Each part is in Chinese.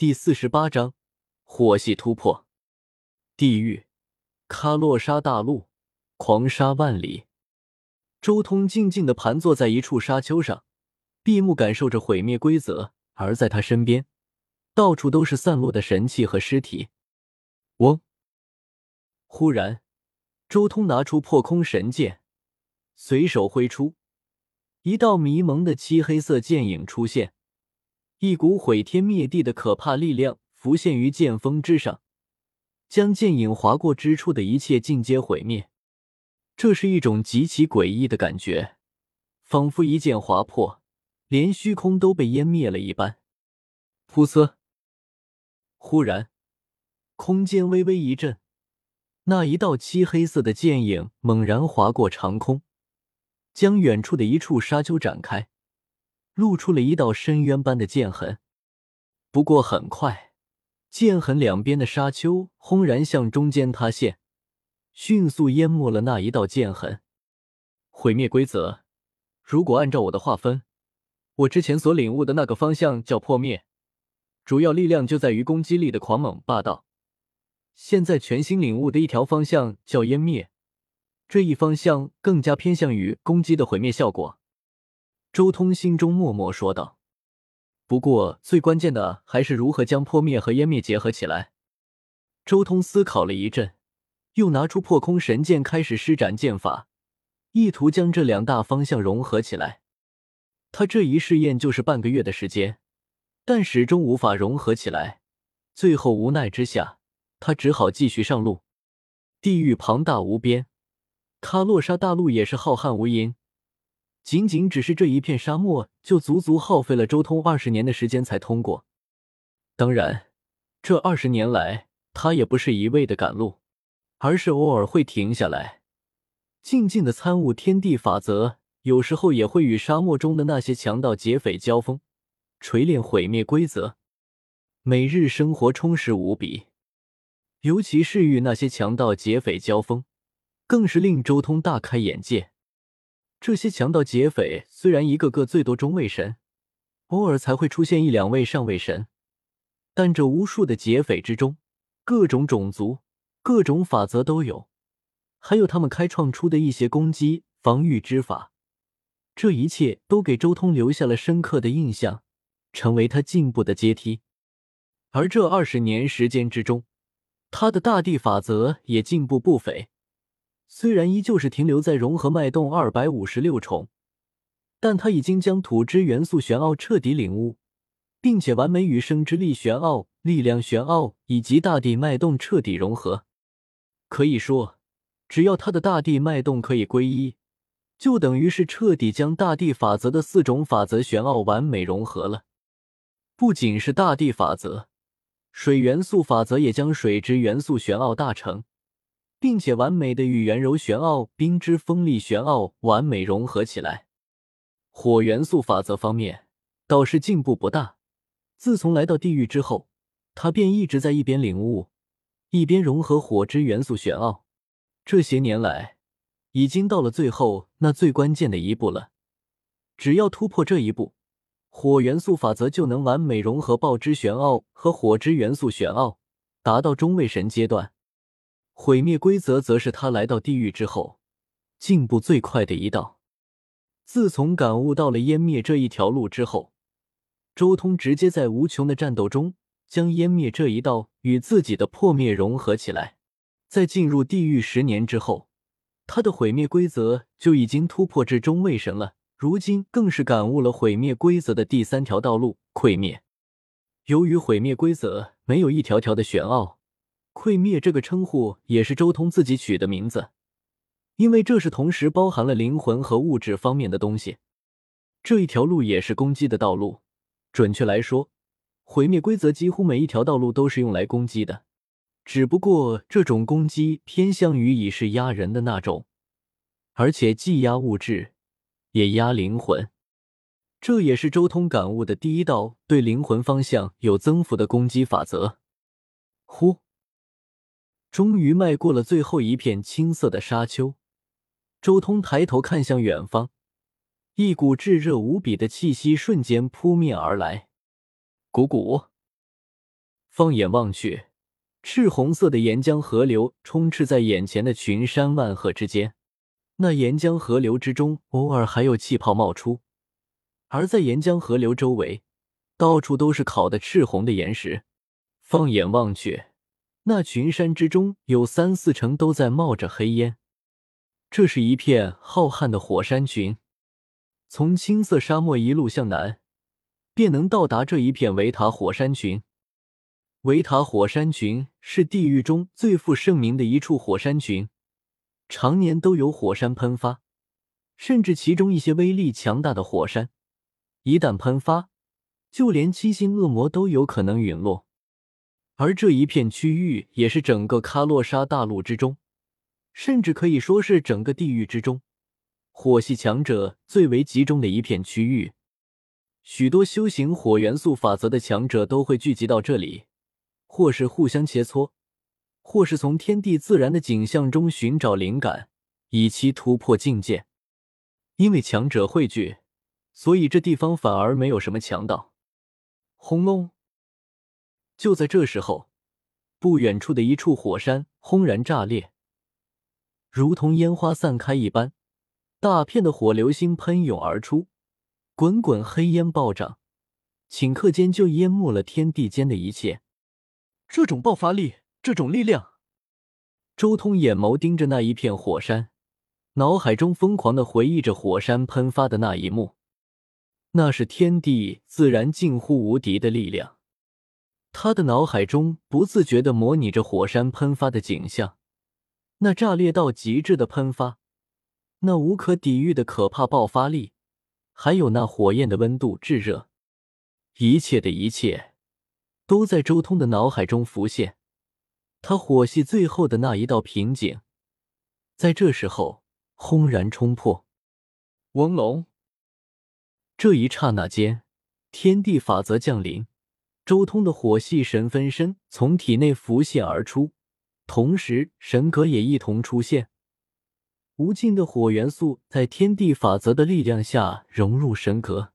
第四十八章火系突破。地狱，喀洛沙大陆，狂沙万里。周通静静的盘坐在一处沙丘上，闭目感受着毁灭规则。而在他身边，到处都是散落的神器和尸体。嗡！忽然，周通拿出破空神剑，随手挥出，一道迷蒙的漆黑色剑影出现。一股毁天灭地的可怕力量浮现于剑锋之上，将剑影划过之处的一切尽皆毁灭。这是一种极其诡异的感觉，仿佛一剑划破，连虚空都被湮灭了一般。噗呲！忽然，空间微微一震，那一道漆黑色的剑影猛然划过长空，将远处的一处沙丘展开。露出了一道深渊般的剑痕，不过很快，剑痕两边的沙丘轰然向中间塌陷，迅速淹没了那一道剑痕。毁灭规则，如果按照我的划分，我之前所领悟的那个方向叫破灭，主要力量就在于攻击力的狂猛霸道。现在全新领悟的一条方向叫湮灭，这一方向更加偏向于攻击的毁灭效果。周通心中默默说道：“不过，最关键的还是如何将破灭和湮灭结合起来。”周通思考了一阵，又拿出破空神剑，开始施展剑法，意图将这两大方向融合起来。他这一试验就是半个月的时间，但始终无法融合起来。最后无奈之下，他只好继续上路。地狱庞大无边，喀洛沙大陆也是浩瀚无垠。仅仅只是这一片沙漠，就足足耗费了周通二十年的时间才通过。当然，这二十年来，他也不是一味的赶路，而是偶尔会停下来，静静的参悟天地法则。有时候也会与沙漠中的那些强盗劫匪交锋，锤炼毁灭规则。每日生活充实无比，尤其是与那些强盗劫匪交锋，更是令周通大开眼界。这些强盗劫匪虽然一个个最多中位神，偶尔才会出现一两位上位神，但这无数的劫匪之中，各种种族、各种法则都有，还有他们开创出的一些攻击、防御之法，这一切都给周通留下了深刻的印象，成为他进步的阶梯。而这二十年时间之中，他的大地法则也进步不菲。虽然依旧是停留在融合脉动二百五十六重，但他已经将土之元素玄奥彻底领悟，并且完美与生之力玄奥、力量玄奥以及大地脉动彻底融合。可以说，只要他的大地脉动可以归一，就等于是彻底将大地法则的四种法则玄奥完美融合了。不仅是大地法则，水元素法则也将水之元素玄奥大成。并且完美的与元柔玄奥、冰之锋利玄奥完美融合起来。火元素法则方面倒是进步不大。自从来到地狱之后，他便一直在一边领悟，一边融合火之元素玄奥。这些年来，已经到了最后那最关键的一步了。只要突破这一步，火元素法则就能完美融合爆之玄奥和火之元素玄奥，达到中位神阶段。毁灭规则则是他来到地狱之后进步最快的一道。自从感悟到了湮灭这一条路之后，周通直接在无穷的战斗中将湮灭这一道与自己的破灭融合起来。在进入地狱十年之后，他的毁灭规则就已经突破至中位神了。如今更是感悟了毁灭规则的第三条道路——溃灭。由于毁灭规则没有一条条的玄奥。溃灭这个称呼也是周通自己取的名字，因为这是同时包含了灵魂和物质方面的东西。这一条路也是攻击的道路。准确来说，毁灭规则几乎每一条道路都是用来攻击的，只不过这种攻击偏向于以势压人的那种，而且既压物质，也压灵魂。这也是周通感悟的第一道对灵魂方向有增幅的攻击法则。呼。终于迈过了最后一片青色的沙丘，周通抬头看向远方，一股炙热无比的气息瞬间扑面而来。鼓鼓，放眼望去，赤红色的岩浆河流充斥在眼前的群山万壑之间。那岩浆河流之中，偶尔还有气泡冒出，而在岩浆河流周围，到处都是烤得赤红的岩石。放眼望去，那群山之中有三四成都在冒着黑烟。这是一片浩瀚的火山群，从青色沙漠一路向南，便能到达这一片维塔火山群。维塔火山群是地狱中最负盛名的一处火山群，常年都有火山喷发，甚至其中一些威力强大的火山，一旦喷发，就连七星恶魔都有可能陨落。而这一片区域也是整个喀洛沙大陆之中，甚至可以说是整个地狱之中，火系强者最为集中的一片区域。许多修行火元素法则的强者都会聚集到这里。或是互相切磋，或是从天地自然的景象中寻找灵感，以期突破境界。因为强者汇聚，所以这地方反而没有什么强盗。轰隆！就在这时候，不远处的一处火山轰然炸裂，如同烟花散开一般，大片的火流星喷涌而出，滚滚黑烟暴涨，顷刻间就淹没了天地间的一切。这种爆发力，这种力量，周通眼眸盯着那一片火山，脑海中疯狂的回忆着火山喷发的那一幕。那是天地自然近乎无敌的力量，他的脑海中不自觉地模拟着火山喷发的景象，那炸裂到极致的喷发，那无可抵御的可怕爆发力，还有那火焰的温度炙热，一切的一切。都在周通的脑海中浮现，他火系最后的那一道瓶颈，在这时候轰然冲破。嗡隆！这一刹那间，天地法则降临，周通的火系神分身从体内浮现而出，同时神格也一同出现。无尽的火元素在天地法则的力量下融入神格，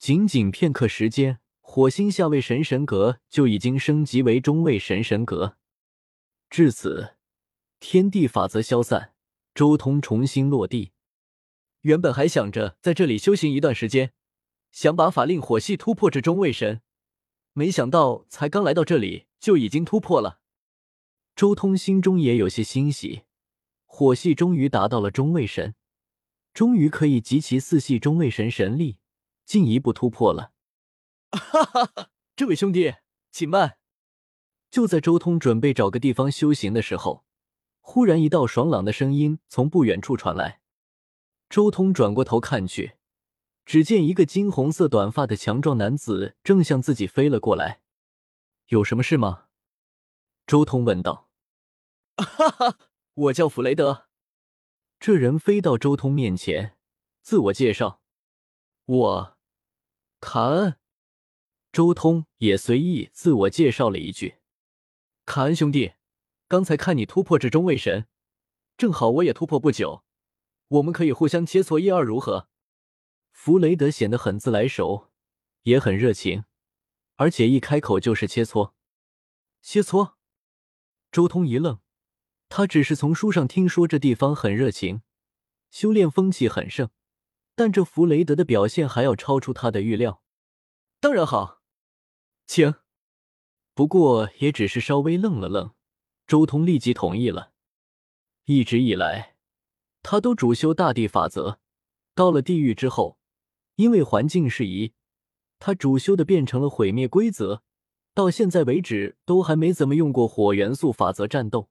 仅仅片刻时间。火星下位神神格就已经升级为中位神神格。至此，天地法则消散，周通重新落地。原本还想着在这里修行一段时间，想把法令火系突破至中位神，没想到才刚来到这里就已经突破了。周通心中也有些欣喜，火系终于达到了中位神，终于可以集齐四系中位神神力，进一步突破了。哈哈哈！这位兄弟，请慢。就在周通准备找个地方修行的时候，忽然一道爽朗的声音从不远处传来。周通转过头看去，只见一个金红色短发的强壮男子正向自己飞了过来。有什么事吗？周通问道。哈哈，我叫弗雷德。这人飞到周通面前，自我介绍：“我，卡恩。”周通也随意自我介绍了一句：“卡恩兄弟，刚才看你突破至中位神，正好我也突破不久，我们可以互相切磋一二，如何？”弗雷德显得很自来熟，也很热情，而且一开口就是切磋。切磋？周通一愣，他只是从书上听说这地方很热情，修炼风气很盛，但这弗雷德的表现还要超出他的预料。当然好。请，不过也只是稍微愣了愣，周通立即同意了。一直以来，他都主修大地法则，到了地狱之后，因为环境适宜，他主修的变成了毁灭规则，到现在为止都还没怎么用过火元素法则战斗。